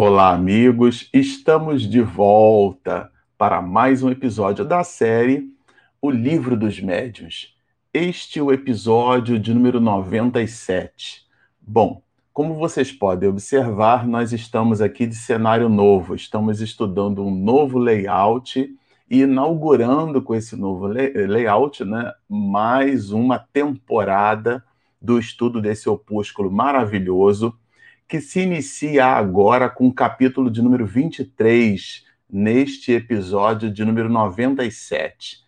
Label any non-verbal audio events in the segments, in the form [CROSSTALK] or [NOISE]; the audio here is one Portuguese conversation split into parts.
Olá, amigos! Estamos de volta para mais um episódio da série O Livro dos Médiuns. Este é o episódio de número 97. Bom, como vocês podem observar, nós estamos aqui de cenário novo, estamos estudando um novo layout e inaugurando com esse novo layout né, mais uma temporada do estudo desse opúsculo maravilhoso que se inicia agora com o capítulo de número 23, neste episódio de número 97.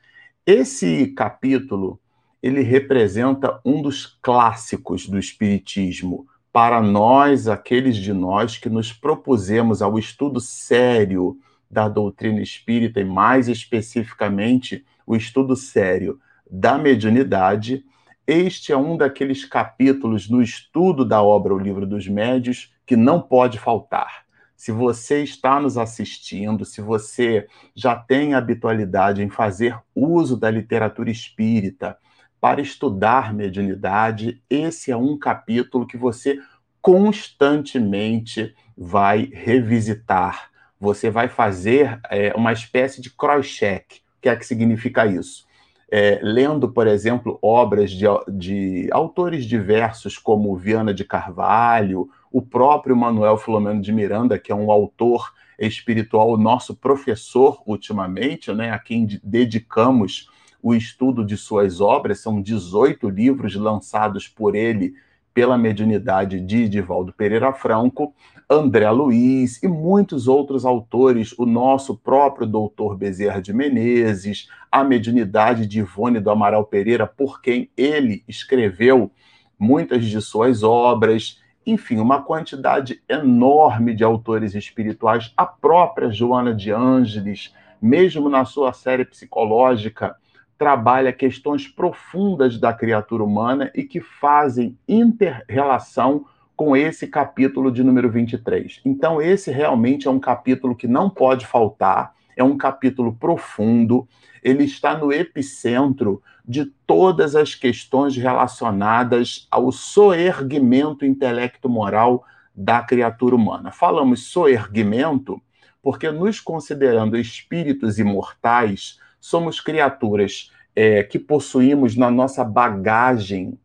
Esse capítulo, ele representa um dos clássicos do espiritismo para nós, aqueles de nós que nos propusemos ao estudo sério da doutrina espírita e mais especificamente o estudo sério da mediunidade este é um daqueles capítulos no estudo da obra O Livro dos Médios que não pode faltar. Se você está nos assistindo, se você já tem habitualidade em fazer uso da literatura espírita para estudar mediunidade, esse é um capítulo que você constantemente vai revisitar. Você vai fazer é, uma espécie de cross-check. O que é que significa isso? É, lendo, por exemplo, obras de, de, autores diversos, como Viana de Carvalho, o próprio Manuel Filomeno de Miranda, que é um autor espiritual, nosso professor ultimamente, né, a quem dedicamos o estudo de suas obras, são 18 livros lançados por ele pela mediunidade de Divaldo Pereira Franco, André Luiz e muitos outros autores, o nosso próprio doutor Bezerra de Menezes, a mediunidade de Ivone do Amaral Pereira, por quem ele escreveu muitas de suas obras, enfim, uma quantidade enorme de autores espirituais, a própria Joana de Ângeles, mesmo na sua série psicológica, trabalha questões profundas da criatura humana e que fazem inter-relação com esse capítulo de número 23. Então, esse realmente é um capítulo que não pode faltar, é um capítulo profundo, ele está no epicentro de todas as questões relacionadas ao soerguimento intelecto-moral da criatura humana. Falamos soerguimento porque, nos considerando espíritos imortais, somos criaturas é, que possuímos na nossa bagagem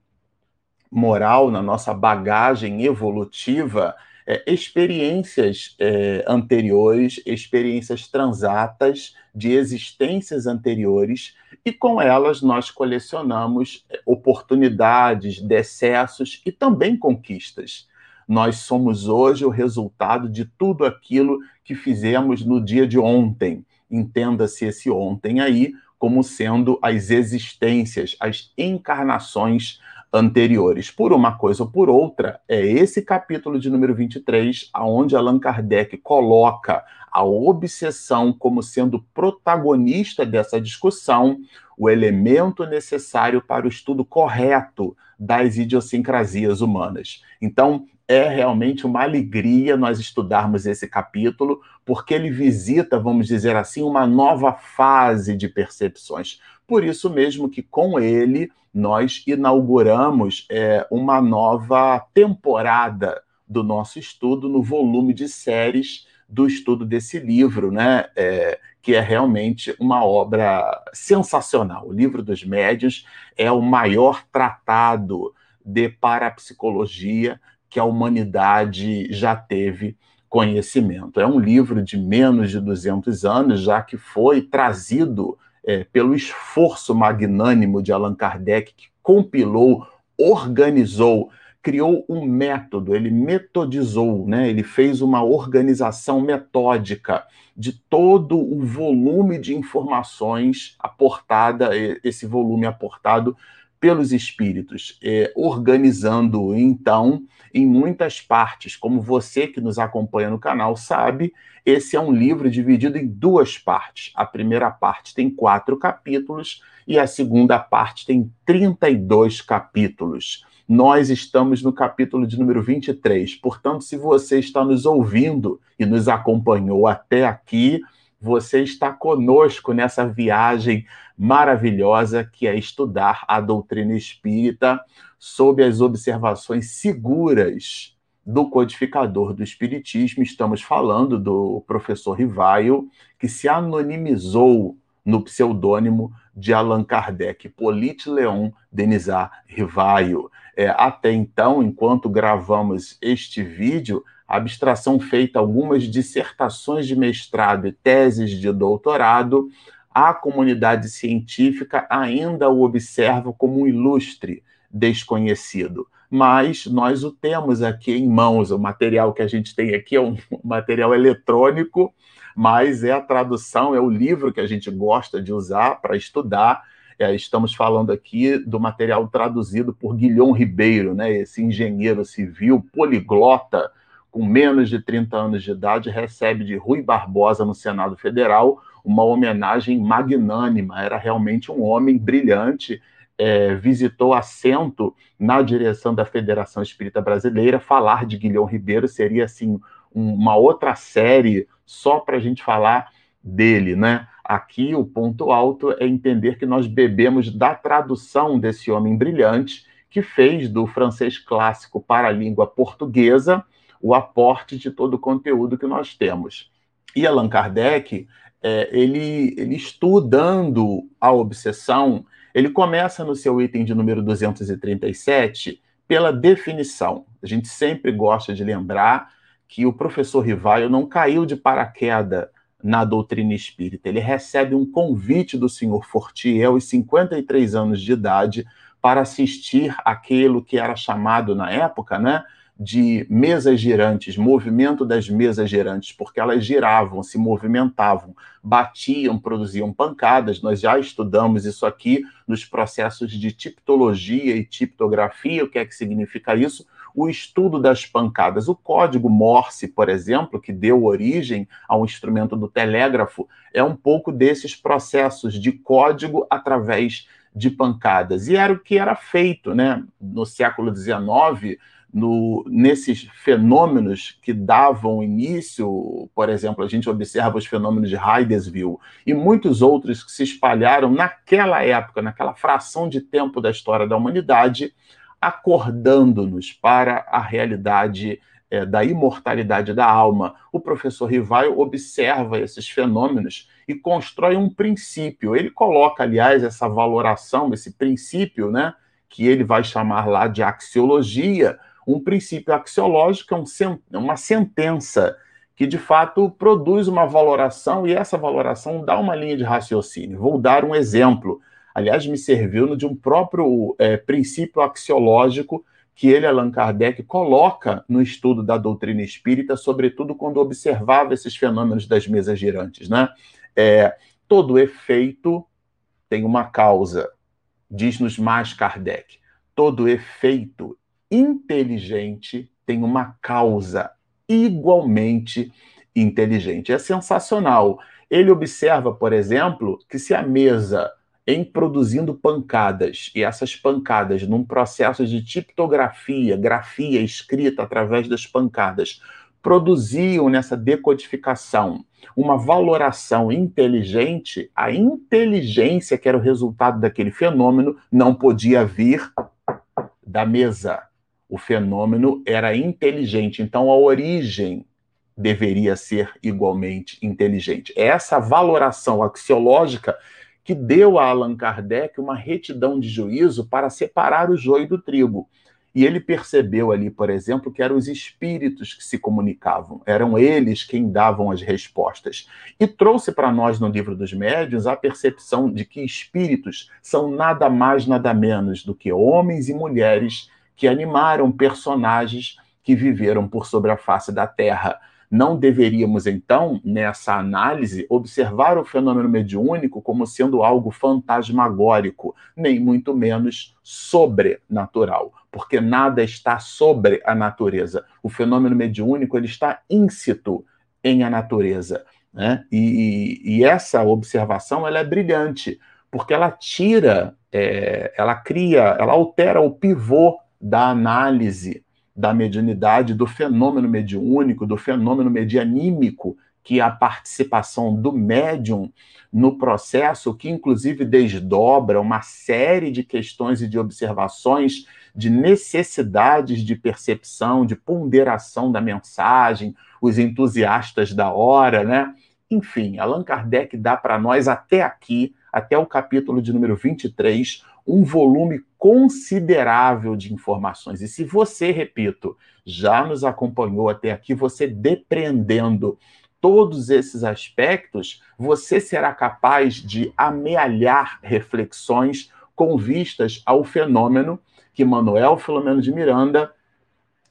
moral, na nossa bagagem evolutiva, é, experiências é, anteriores, experiências transatas de existências anteriores, e com elas nós colecionamos é, oportunidades, decessos e também conquistas. Nós somos hoje o resultado de tudo aquilo que fizemos no dia de ontem entenda-se esse ontem aí como sendo as existências, as encarnações anteriores. Por uma coisa ou por outra, é esse capítulo de número 23, aonde Allan Kardec coloca a obsessão como sendo protagonista dessa discussão, o elemento necessário para o estudo correto das idiosincrasias humanas. Então, é realmente uma alegria nós estudarmos esse capítulo, porque ele visita, vamos dizer assim, uma nova fase de percepções. Por isso mesmo que com ele nós inauguramos é, uma nova temporada do nosso estudo no volume de séries do estudo desse livro, né? É, que é realmente uma obra sensacional. O Livro dos Médios é o maior tratado de parapsicologia que a humanidade já teve conhecimento. É um livro de menos de 200 anos, já que foi trazido é, pelo esforço magnânimo de Allan Kardec, que compilou, organizou, criou um método, ele metodizou, né? ele fez uma organização metódica de todo o volume de informações aportada, esse volume aportado pelos espíritos, eh, organizando então em muitas partes. Como você que nos acompanha no canal sabe, esse é um livro dividido em duas partes. A primeira parte tem quatro capítulos e a segunda parte tem 32 capítulos. Nós estamos no capítulo de número 23. Portanto, se você está nos ouvindo e nos acompanhou até aqui, você está conosco nessa viagem maravilhosa que é estudar a doutrina espírita sob as observações seguras do codificador do Espiritismo, estamos falando do professor Rivaio, que se anonimizou no pseudônimo de Allan Kardec, Polite Leon Denisard Rivaio. É, até então, enquanto gravamos este vídeo, abstração feita algumas dissertações de mestrado e teses de doutorado, a comunidade científica ainda o observa como um ilustre desconhecido. Mas nós o temos aqui em mãos. O material que a gente tem aqui é um [LAUGHS] material eletrônico, mas é a tradução, é o livro que a gente gosta de usar para estudar. É, estamos falando aqui do material traduzido por Guilhom Ribeiro, né, esse engenheiro civil poliglota com menos de 30 anos de idade, recebe de Rui Barbosa no Senado Federal uma homenagem magnânima. Era realmente um homem brilhante. É, visitou assento na direção da Federação Espírita Brasileira. Falar de Guilhom Ribeiro seria assim uma outra série só para a gente falar dele, né? Aqui o ponto alto é entender que nós bebemos da tradução desse homem brilhante que fez do francês clássico para a língua portuguesa o aporte de todo o conteúdo que nós temos. E Allan Kardec, é, ele, ele estudando a obsessão, ele começa no seu item de número 237 pela definição. A gente sempre gosta de lembrar que o professor Rivaio não caiu de paraquedas na doutrina espírita. Ele recebe um convite do senhor Fortier aos 53 anos de idade para assistir aquilo que era chamado na época, né, de mesas girantes, movimento das mesas girantes, porque elas giravam, se movimentavam, batiam, produziam pancadas. Nós já estudamos isso aqui nos processos de tipologia e tiptografia, o que é que significa isso? O estudo das pancadas. O código Morse, por exemplo, que deu origem ao instrumento do telégrafo, é um pouco desses processos de código através de pancadas. E era o que era feito, né? No século XIX, no, nesses fenômenos que davam início, por exemplo, a gente observa os fenômenos de Hydesville e muitos outros que se espalharam naquela época, naquela fração de tempo da história da humanidade, acordando-nos para a realidade é, da imortalidade da alma. O professor Rivaio observa esses fenômenos e constrói um princípio. Ele coloca, aliás, essa valoração, esse princípio, né, que ele vai chamar lá de axiologia, um princípio axiológico, é uma sentença que de fato produz uma valoração e essa valoração dá uma linha de raciocínio. Vou dar um exemplo. Aliás, me serviu de um próprio é, princípio axiológico que ele, Allan Kardec, coloca no estudo da doutrina espírita, sobretudo quando observava esses fenômenos das mesas girantes. Né? É, todo efeito tem uma causa, diz-nos mais Kardec. Todo efeito inteligente tem uma causa igualmente inteligente. É sensacional. Ele observa, por exemplo, que se a mesa em produzindo pancadas, e essas pancadas num processo de tiptografia, grafia escrita através das pancadas, produziam nessa decodificação uma valoração inteligente, a inteligência que era o resultado daquele fenômeno não podia vir da mesa, o fenômeno era inteligente, então a origem deveria ser igualmente inteligente. É essa valoração axiológica que deu a Allan Kardec uma retidão de juízo para separar o joio do trigo. E ele percebeu ali, por exemplo, que eram os espíritos que se comunicavam, eram eles quem davam as respostas. E trouxe para nós no livro dos médiuns a percepção de que espíritos são nada mais, nada menos do que homens e mulheres que animaram personagens que viveram por sobre a face da Terra. Não deveríamos, então, nessa análise, observar o fenômeno mediúnico como sendo algo fantasmagórico, nem muito menos sobrenatural, porque nada está sobre a natureza. O fenômeno mediúnico ele está íncito em a natureza. Né? E, e, essa observação ela é brilhante, porque ela tira, é, ela cria, ela altera o pivô da análise da mediunidade, do fenômeno mediúnico, do fenômeno medianímico, que é a participação do médium no processo, que inclusive desdobra uma série de questões e de observações de necessidades de percepção, de ponderação da mensagem, os entusiastas da hora, né? Enfim, Allan Kardec dá para nós até aqui, até o capítulo de número 23, um volume considerável de informações. E se você, repito, já nos acompanhou até aqui, você depreendendo todos esses aspectos, você será capaz de amealhar reflexões com vistas ao fenômeno que Manuel Filomeno de Miranda,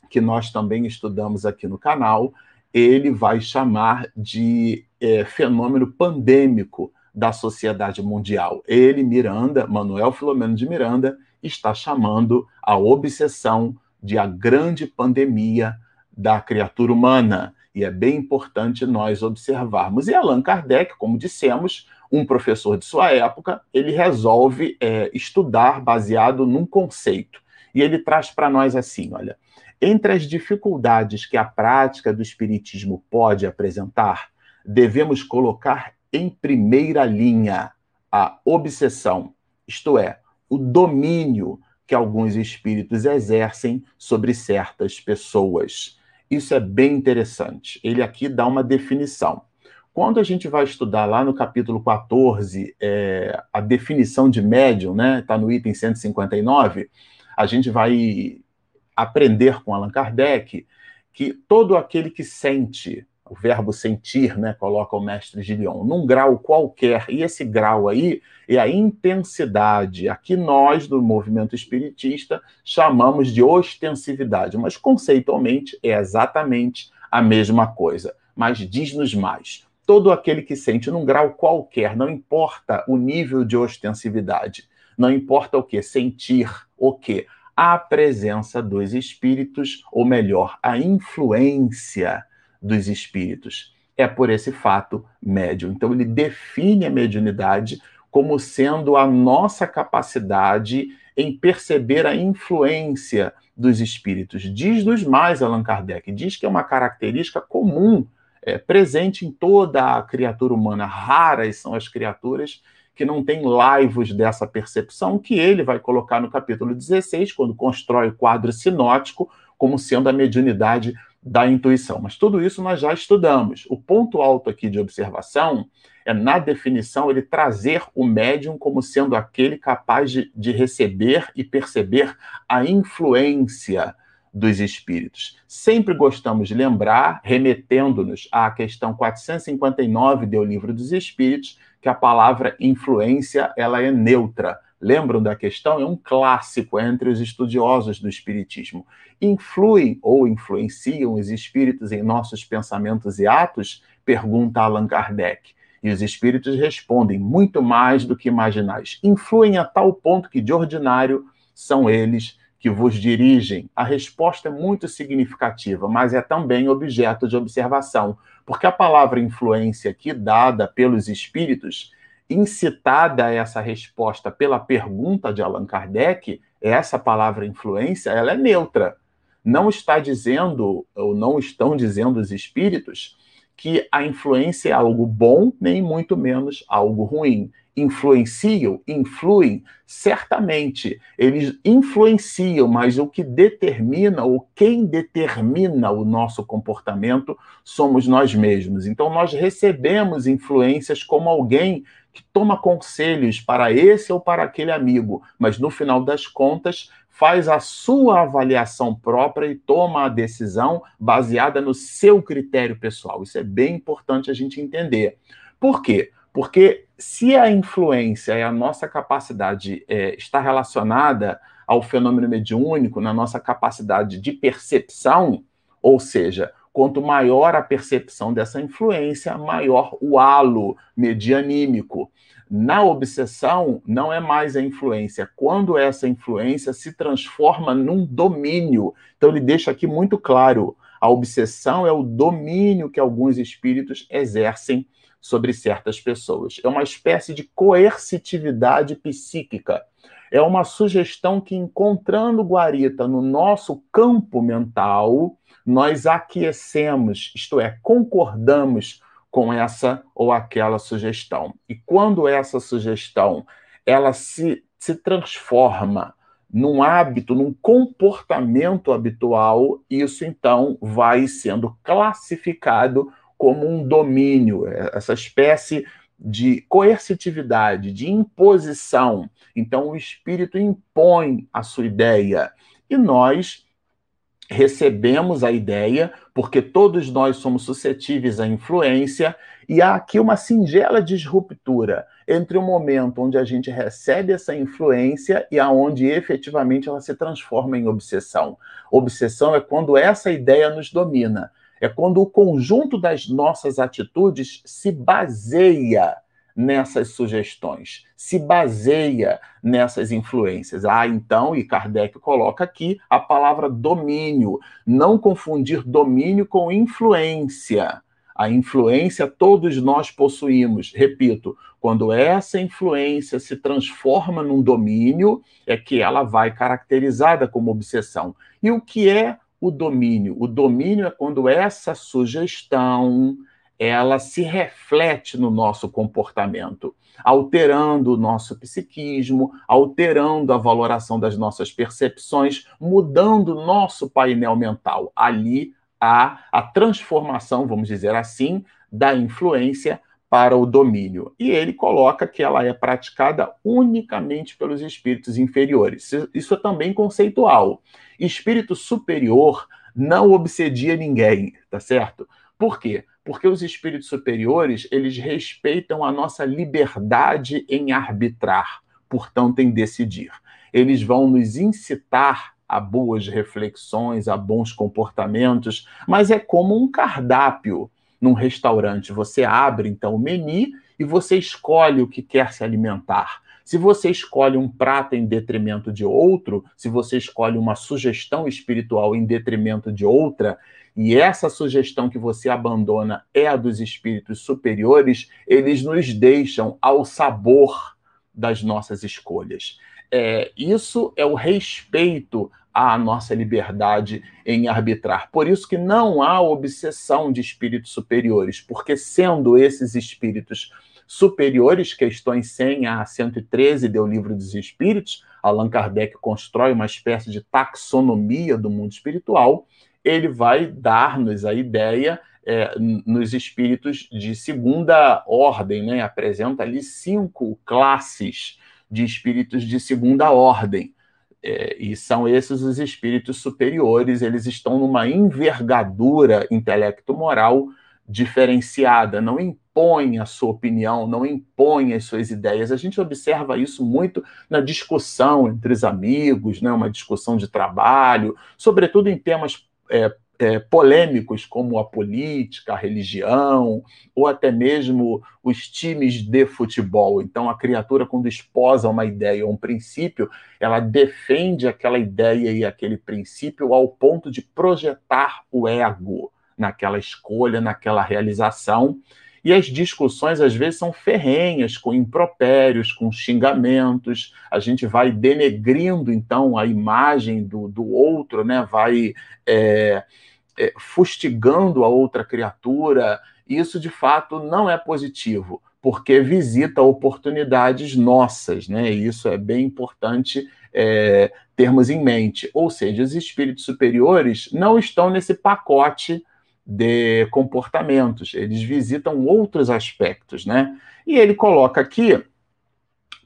que nós também estudamos aqui no canal, ele vai chamar de é, fenômeno pandêmico da sociedade mundial. Ele, Miranda, Manuel Filomeno de Miranda, está chamando a obsessão de a grande pandemia da criatura humana. E é bem importante nós observarmos. E Allan Kardec, como dissemos, um professor de sua época, ele resolve é, estudar baseado num conceito. E ele traz para nós assim: olha, entre as dificuldades que a prática do Espiritismo pode apresentar, devemos colocar em primeira linha a obsessão, isto é, o domínio que alguns espíritos exercem sobre certas pessoas. Isso é bem interessante. Ele aqui dá uma definição. Quando a gente vai estudar lá no capítulo 14, é, a definição de médium, né? Está no item 159, a gente vai aprender com Allan Kardec que todo aquele que sente o verbo sentir, né, coloca o mestre Gillion, num grau qualquer, e esse grau aí é a intensidade, a que nós, do movimento espiritista, chamamos de ostensividade, mas conceitualmente é exatamente a mesma coisa. Mas diz-nos mais: todo aquele que sente num grau qualquer, não importa o nível de ostensividade, não importa o que, sentir o que, a presença dos espíritos, ou melhor, a influência dos espíritos. É por esse fato médium. Então, ele define a mediunidade como sendo a nossa capacidade em perceber a influência dos espíritos. Diz-nos mais Allan Kardec, diz que é uma característica comum, é, presente em toda a criatura humana. Raras são as criaturas que não têm laivos dessa percepção, que ele vai colocar no capítulo 16, quando constrói o quadro sinótico, como sendo a mediunidade da intuição. Mas tudo isso nós já estudamos. O ponto alto aqui de observação é, na definição, ele trazer o médium como sendo aquele capaz de, de receber e perceber a influência dos espíritos. Sempre gostamos de lembrar, remetendo-nos à questão 459 do Livro dos Espíritos, que a palavra influência ela é neutra lembram da questão? É um clássico entre os estudiosos do Espiritismo. Influem ou influenciam os espíritos em nossos pensamentos e atos? Pergunta Allan Kardec. E os espíritos respondem: muito mais do que imaginais. Influem a tal ponto que, de ordinário, são eles que vos dirigem. A resposta é muito significativa, mas é também objeto de observação, porque a palavra influência aqui, dada pelos espíritos, incitada essa resposta pela pergunta de Allan Kardec, essa palavra influência, ela é neutra. Não está dizendo, ou não estão dizendo os espíritos, que a influência é algo bom, nem muito menos algo ruim. Influenciam, influem, certamente. Eles influenciam, mas o que determina, ou quem determina o nosso comportamento, somos nós mesmos. Então, nós recebemos influências como alguém que toma conselhos para esse ou para aquele amigo, mas no final das contas faz a sua avaliação própria e toma a decisão baseada no seu critério pessoal. Isso é bem importante a gente entender. Por quê? Porque se a influência e a nossa capacidade é, está relacionada ao fenômeno mediúnico, na nossa capacidade de percepção, ou seja, Quanto maior a percepção dessa influência, maior o halo medianímico. Na obsessão, não é mais a influência, quando essa influência se transforma num domínio. Então, ele deixa aqui muito claro: a obsessão é o domínio que alguns espíritos exercem sobre certas pessoas. É uma espécie de coercitividade psíquica. É uma sugestão que, encontrando guarita no nosso campo mental, nós aquecemos, isto é, concordamos com essa ou aquela sugestão. E quando essa sugestão ela se, se transforma num hábito, num comportamento habitual, isso então vai sendo classificado como um domínio, essa espécie de coercitividade, de imposição. Então, o espírito impõe a sua ideia e nós recebemos a ideia, porque todos nós somos suscetíveis à influência, e há aqui uma singela disruptura entre o momento onde a gente recebe essa influência e aonde efetivamente ela se transforma em obsessão. Obsessão é quando essa ideia nos domina, é quando o conjunto das nossas atitudes se baseia nessas sugestões, se baseia nessas influências. Ah, então, e Kardec coloca aqui a palavra domínio, não confundir domínio com influência. A influência todos nós possuímos. Repito, quando essa influência se transforma num domínio, é que ela vai caracterizada como obsessão. E o que é o domínio? O domínio é quando essa sugestão, ela se reflete no nosso comportamento, alterando o nosso psiquismo, alterando a valoração das nossas percepções, mudando o nosso painel mental. Ali há a transformação, vamos dizer assim, da influência para o domínio. E ele coloca que ela é praticada unicamente pelos espíritos inferiores. Isso é também conceitual. Espírito superior não obsedia ninguém, tá certo? Por quê? Porque os espíritos superiores, eles respeitam a nossa liberdade em arbitrar, portanto, em decidir. Eles vão nos incitar a boas reflexões, a bons comportamentos, mas é como um cardápio num restaurante. Você abre então o menu e você escolhe o que quer se alimentar. Se você escolhe um prato em detrimento de outro, se você escolhe uma sugestão espiritual em detrimento de outra, e essa sugestão que você abandona é a dos espíritos superiores, eles nos deixam ao sabor das nossas escolhas. É, isso é o respeito à nossa liberdade em arbitrar. Por isso que não há obsessão de espíritos superiores, porque sendo esses espíritos superiores, questões 100 a 113 do Livro dos Espíritos, Allan Kardec constrói uma espécie de taxonomia do mundo espiritual, ele vai dar-nos a ideia é, nos espíritos de segunda ordem, né? apresenta ali cinco classes de espíritos de segunda ordem. É, e são esses os espíritos superiores, eles estão numa envergadura intelecto-moral diferenciada, não impõe a sua opinião, não impõe as suas ideias. A gente observa isso muito na discussão entre os amigos, né? uma discussão de trabalho, sobretudo em temas é, é, polêmicos como a política, a religião, ou até mesmo os times de futebol. Então, a criatura, quando esposa uma ideia ou um princípio, ela defende aquela ideia e aquele princípio ao ponto de projetar o ego naquela escolha, naquela realização. E as discussões, às vezes, são ferrenhas, com impropérios, com xingamentos. A gente vai denegrindo, então, a imagem do, do outro, né? vai é, é, fustigando a outra criatura. Isso, de fato, não é positivo, porque visita oportunidades nossas. Né? E isso é bem importante é, termos em mente. Ou seja, os espíritos superiores não estão nesse pacote de comportamentos, eles visitam outros aspectos, né? E ele coloca aqui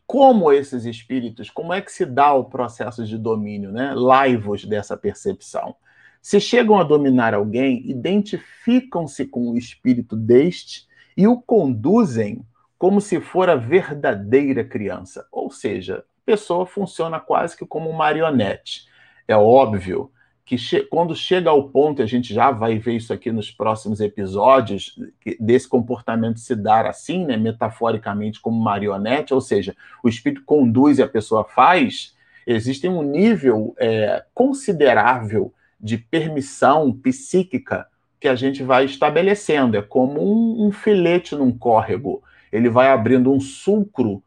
como esses espíritos, como é que se dá o processo de domínio, né? Laivos dessa percepção. Se chegam a dominar alguém, identificam-se com o espírito deste e o conduzem como se for a verdadeira criança. Ou seja, a pessoa funciona quase que como marionete. É óbvio que che quando chega ao ponto, a gente já vai ver isso aqui nos próximos episódios, desse comportamento se dar assim, né, metaforicamente como marionete, ou seja, o espírito conduz e a pessoa faz, existe um nível é, considerável de permissão psíquica que a gente vai estabelecendo. É como um, um filete num córrego. Ele vai abrindo um sulcro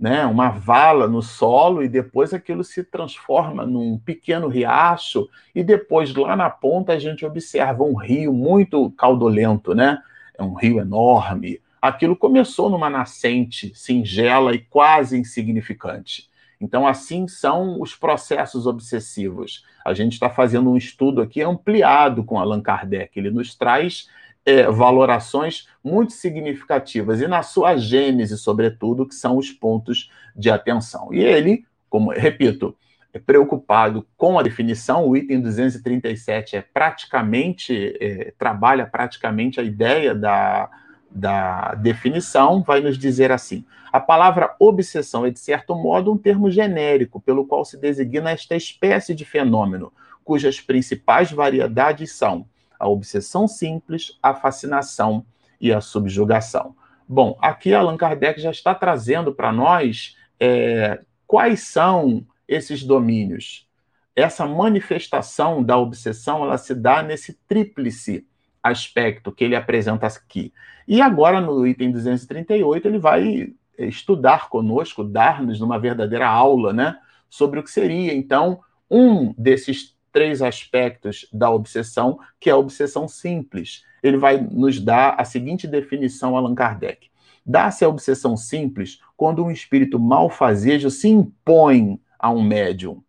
né, uma vala no solo e depois aquilo se transforma num pequeno riacho e depois lá na ponta a gente observa um rio muito caudolento, né? É um rio enorme. Aquilo começou numa nascente singela e quase insignificante. Então, assim são os processos obsessivos. A gente está fazendo um estudo aqui ampliado com Allan Kardec. Ele nos traz é, valorações muito significativas e na sua gênese, sobretudo, que são os pontos de atenção. E ele, como repito, é preocupado com a definição, o item 237 é praticamente, é, trabalha praticamente a ideia da, da definição, vai nos dizer assim: a palavra obsessão é, de certo modo, um termo genérico pelo qual se designa esta espécie de fenômeno, cujas principais variedades são a obsessão simples, a fascinação e a subjugação. Bom, aqui Allan Kardec já está trazendo para nós é, quais são esses domínios. Essa manifestação da obsessão, ela se dá nesse tríplice aspecto que ele apresenta aqui. E agora, no item 238, ele vai estudar conosco, dar-nos uma verdadeira aula, né, sobre o que seria, então, um desses três aspectos da obsessão, que é a obsessão simples. Ele vai nos dar a seguinte definição, Allan Kardec. Dá-se a obsessão simples quando um espírito malfazejo se impõe a um médium,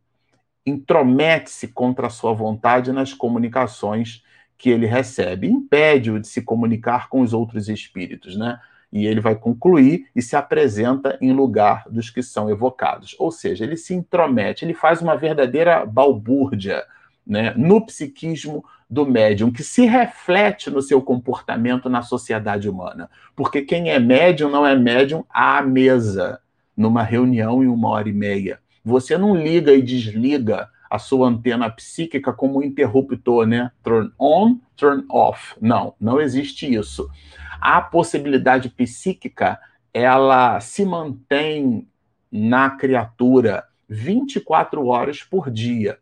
intromete-se contra a sua vontade nas comunicações que ele recebe, impede-o de se comunicar com os outros espíritos, né? E ele vai concluir e se apresenta em lugar dos que são evocados. Ou seja, ele se intromete, ele faz uma verdadeira balbúrdia né, no psiquismo do médium, que se reflete no seu comportamento na sociedade humana. Porque quem é médium não é médium à mesa, numa reunião em uma hora e meia. Você não liga e desliga a sua antena psíquica como um interruptor, né? Turn on, turn off. Não, não existe isso. A possibilidade psíquica, ela se mantém na criatura 24 horas por dia.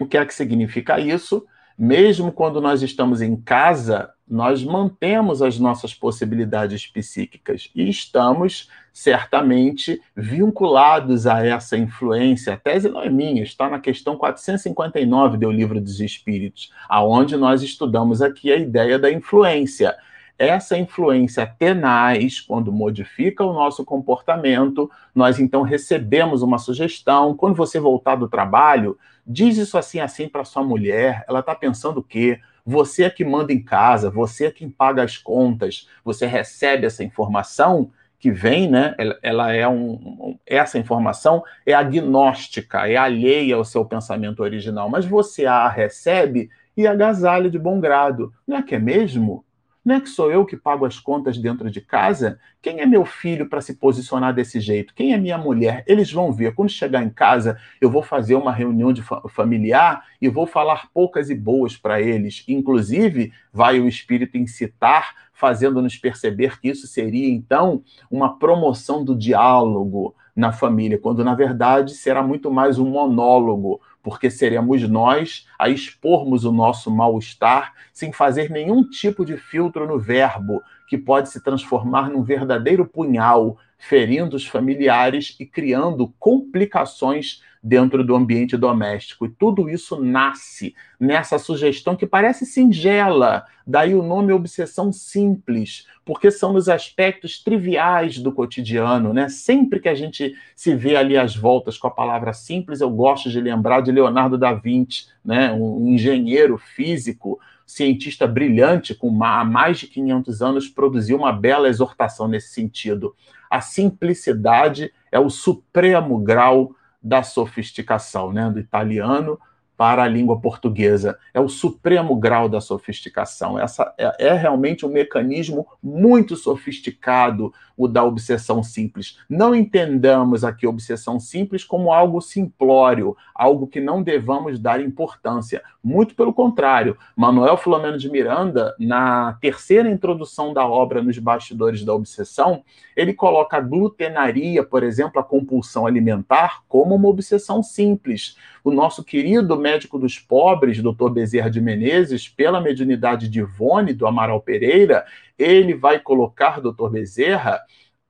O que é que significa isso? Mesmo quando nós estamos em casa, nós mantemos as nossas possibilidades psíquicas e estamos certamente vinculados a essa influência. A tese não é minha, está na questão 459 do Livro dos Espíritos, aonde nós estudamos aqui a ideia da influência. Essa influência tenaz, quando modifica o nosso comportamento, nós então recebemos uma sugestão. Quando você voltar do trabalho, diz isso assim assim para sua mulher. Ela está pensando o quê? Você é que manda em casa, você é quem paga as contas, você recebe essa informação que vem, né? Ela, ela é um, essa informação é agnóstica, é alheia ao seu pensamento original, mas você a recebe e agasalha de bom grado. Não é que é mesmo? Não é que sou eu que pago as contas dentro de casa? Quem é meu filho para se posicionar desse jeito? Quem é minha mulher? Eles vão ver. Quando chegar em casa, eu vou fazer uma reunião de fa familiar e vou falar poucas e boas para eles. Inclusive, vai o espírito incitar, fazendo-nos perceber que isso seria, então, uma promoção do diálogo na família, quando na verdade será muito mais um monólogo, porque seremos nós a expormos o nosso mal-estar sem fazer nenhum tipo de filtro no verbo, que pode se transformar num verdadeiro punhal, ferindo os familiares e criando complicações dentro do ambiente doméstico. E tudo isso nasce nessa sugestão que parece singela, daí o nome obsessão simples, porque são nos aspectos triviais do cotidiano, né? Sempre que a gente se vê ali às voltas com a palavra simples, eu gosto de lembrar de Leonardo da Vinci, né? Um engenheiro físico, cientista brilhante, com mais de 500 anos, produziu uma bela exortação nesse sentido. A simplicidade é o supremo grau da sofisticação, né? do italiano para a língua portuguesa. É o supremo grau da sofisticação. Essa é, é, realmente um mecanismo muito sofisticado, o da obsessão simples. Não entendamos aqui obsessão simples como algo simplório, algo que não devamos dar importância. Muito pelo contrário, Manuel Filomeno de Miranda, na terceira introdução da obra Nos Bastidores da Obsessão, ele coloca a glutenaria, por exemplo, a compulsão alimentar, como uma obsessão simples. O nosso querido médico dos pobres, Dr. Bezerra de Menezes, pela mediunidade de Ivone, do Amaral Pereira, ele vai colocar, Dr. Bezerra,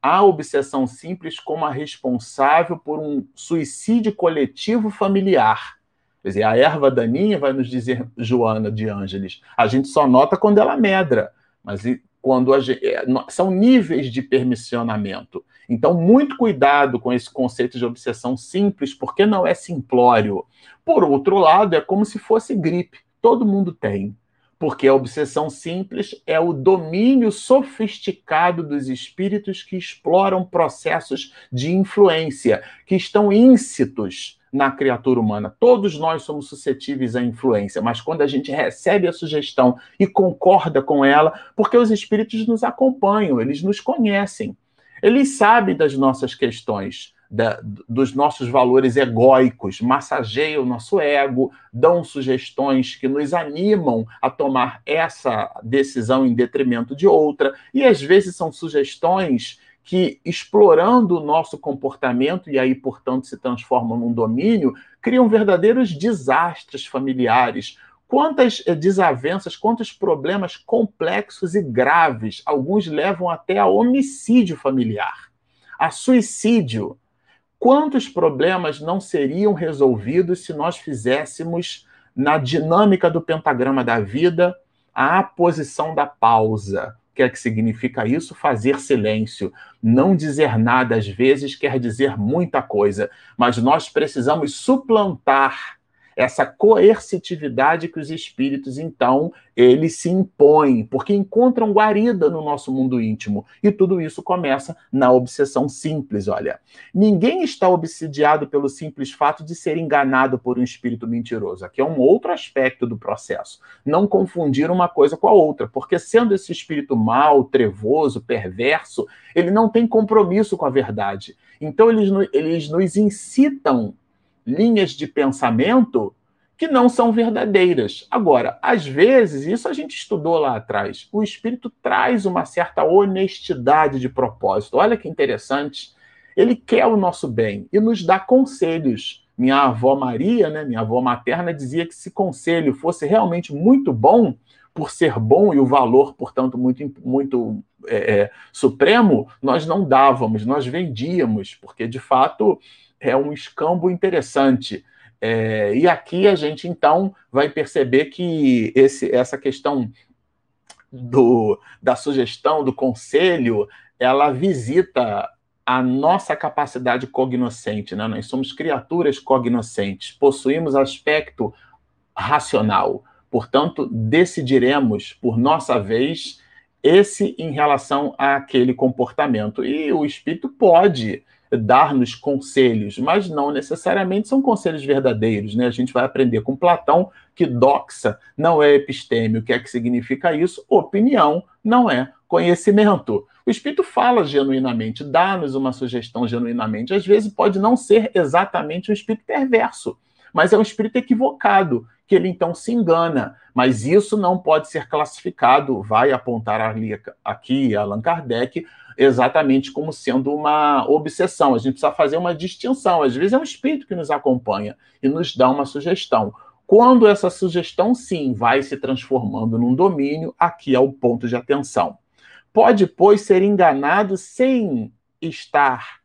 a obsessão simples como a responsável por um suicídio coletivo familiar. Quer dizer, a erva daninha, vai nos dizer Joana de Ângeles, a gente só nota quando ela medra, mas quando gente, é, são níveis de permissionamento. Então, muito cuidado com esse conceito de obsessão simples, porque não é simplório. Por outro lado, é como se fosse gripe. Todo mundo tem. Porque a obsessão simples é o domínio sofisticado dos espíritos que exploram processos de influência, que estão íncitos na criatura humana. Todos nós somos suscetíveis à influência, mas quando a gente recebe a sugestão e concorda com ela, porque os espíritos nos acompanham, eles nos conhecem, eles sabem das nossas questões. Da, dos nossos valores egóicos, massageiam o nosso ego, dão sugestões que nos animam a tomar essa decisão em detrimento de outra, e às vezes são sugestões que, explorando o nosso comportamento, e aí, portanto, se transformam num domínio, criam verdadeiros desastres familiares. Quantas eh, desavenças, quantos problemas complexos e graves, alguns levam até a homicídio familiar, a suicídio. Quantos problemas não seriam resolvidos se nós fizéssemos, na dinâmica do pentagrama da vida, a posição da pausa? Que é que significa isso? Fazer silêncio. Não dizer nada às vezes quer dizer muita coisa, mas nós precisamos suplantar essa coercitividade que os espíritos, então, eles se impõem, porque encontram guarida no nosso mundo íntimo. E tudo isso começa na obsessão simples, olha. Ninguém está obsidiado pelo simples fato de ser enganado por um espírito mentiroso. Aqui é um outro aspecto do processo. Não confundir uma coisa com a outra, porque sendo esse espírito mau, trevoso, perverso, ele não tem compromisso com a verdade. Então, eles, eles nos incitam linhas de pensamento que não são verdadeiras. Agora, às vezes, isso a gente estudou lá atrás, o espírito traz uma certa honestidade de propósito. Olha que interessante. Ele quer o nosso bem e nos dá conselhos. Minha avó Maria, né, minha avó materna, dizia que se conselho fosse realmente muito bom, por ser bom e o valor, portanto, muito, muito é, é, supremo, nós não dávamos, nós vendíamos, porque de fato é um escambo interessante. É, e aqui a gente então vai perceber que esse, essa questão do, da sugestão, do conselho, ela visita a nossa capacidade cognoscente. Né? Nós somos criaturas cognoscentes, possuímos aspecto racional. Portanto, decidiremos por nossa vez esse em relação àquele comportamento. E o espírito pode dar-nos conselhos, mas não necessariamente são conselhos verdadeiros. Né? A gente vai aprender com Platão que doxa não é episteme. O que é que significa isso? Opinião não é conhecimento. O Espírito fala genuinamente, dá-nos uma sugestão genuinamente. Às vezes pode não ser exatamente um espírito perverso, mas é um espírito equivocado, que ele então se engana. Mas isso não pode ser classificado, vai apontar ali, aqui Allan Kardec, exatamente como sendo uma obsessão. A gente precisa fazer uma distinção. Às vezes é um espírito que nos acompanha e nos dá uma sugestão. Quando essa sugestão, sim, vai se transformando num domínio, aqui é o ponto de atenção. Pode, pois, ser enganado sem estar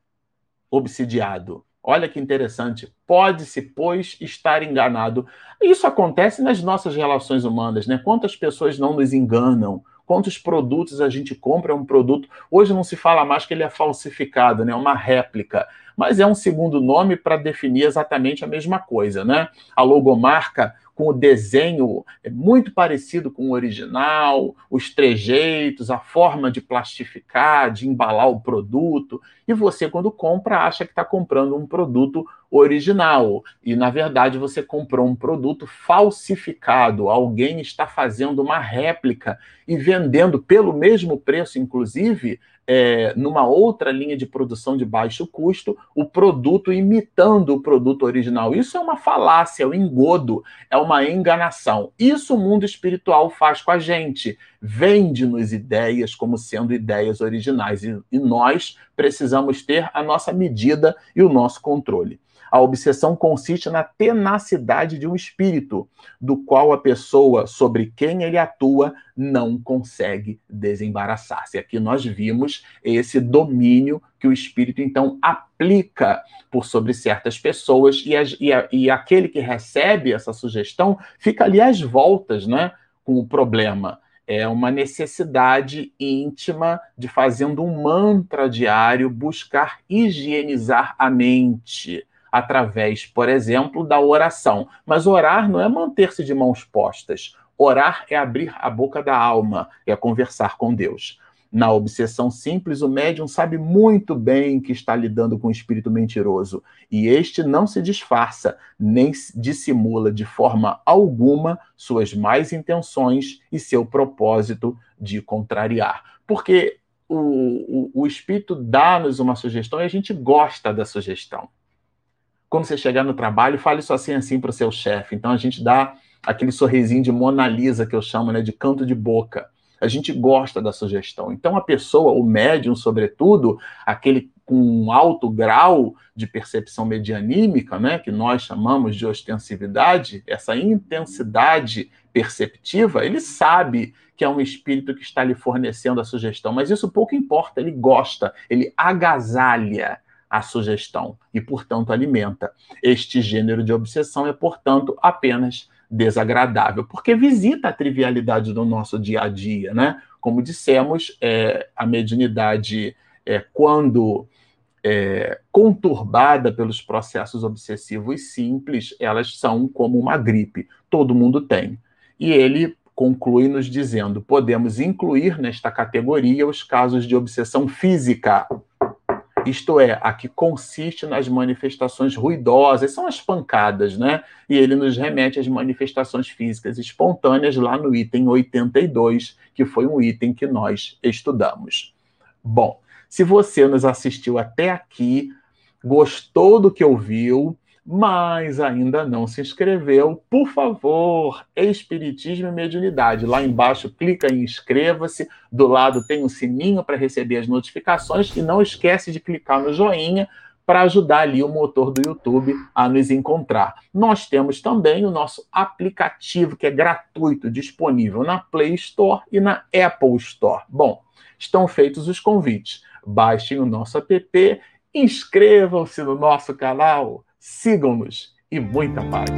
obsidiado. Olha que interessante. Pode-se, pois, estar enganado. Isso acontece nas nossas relações humanas, né? Quantas pessoas não nos enganam? quantos produtos a gente compra é um produto. Hoje não se fala mais que ele é falsificado, né? Uma réplica. Mas é um segundo nome para definir exatamente a mesma coisa, né? A logomarca com o desenho muito parecido com o original, os trejeitos, a forma de plastificar, de embalar o produto, e você, quando compra, acha que está comprando um produto original. E, na verdade, você comprou um produto falsificado. Alguém está fazendo uma réplica e vendendo pelo mesmo preço, inclusive, é, numa outra linha de produção de baixo custo, o produto imitando o produto original. Isso é uma falácia, é um engodo, é uma enganação. Isso o mundo espiritual faz com a gente. Vende-nos ideias como sendo ideias originais. E, e nós precisamos ter a nossa medida e o nosso controle. A obsessão consiste na tenacidade de um espírito, do qual a pessoa sobre quem ele atua não consegue desembaraçar-se. Aqui nós vimos esse domínio que o espírito então aplica por sobre certas pessoas e, e, e aquele que recebe essa sugestão fica ali às voltas, né, com o problema é uma necessidade íntima de, fazendo um mantra diário, buscar higienizar a mente através, por exemplo, da oração. Mas orar não é manter-se de mãos postas. Orar é abrir a boca da alma, é conversar com Deus. Na obsessão simples, o médium sabe muito bem que está lidando com o espírito mentiroso, e este não se disfarça, nem dissimula de forma alguma suas más intenções e seu propósito de contrariar. Porque o, o, o espírito dá-nos uma sugestão e a gente gosta da sugestão. Quando você chegar no trabalho, fale isso assim assim para o seu chefe. Então a gente dá aquele sorrisinho de Mona Lisa que eu chamo, né, de canto de boca a gente gosta da sugestão. Então, a pessoa, o médium, sobretudo, aquele com um alto grau de percepção medianímica, né, que nós chamamos de ostensividade, essa intensidade perceptiva, ele sabe que é um espírito que está lhe fornecendo a sugestão, mas isso pouco importa, ele gosta, ele agasalha a sugestão e, portanto, alimenta. Este gênero de obsessão é, portanto, apenas desagradável, porque visita a trivialidade do nosso dia a dia, né? Como dissemos, é, a mediunidade, é, quando é, conturbada pelos processos obsessivos simples, elas são como uma gripe, todo mundo tem. E ele conclui nos dizendo: podemos incluir nesta categoria os casos de obsessão física, isto é, a que consiste nas manifestações ruidosas, são as pancadas, né? E ele nos remete às manifestações físicas espontâneas lá no item 82, que foi um item que nós estudamos. Bom, se você nos assistiu até aqui, gostou do que ouviu, mas ainda não se inscreveu, por favor, Espiritismo e Mediunidade. Lá embaixo, clica em inscreva-se. Do lado tem um sininho para receber as notificações e não esquece de clicar no joinha para ajudar ali o motor do YouTube a nos encontrar. Nós temos também o nosso aplicativo que é gratuito, disponível na Play Store e na Apple Store. Bom, estão feitos os convites. Baixem o nosso app, inscrevam-se no nosso canal sigam-nos e muita paz.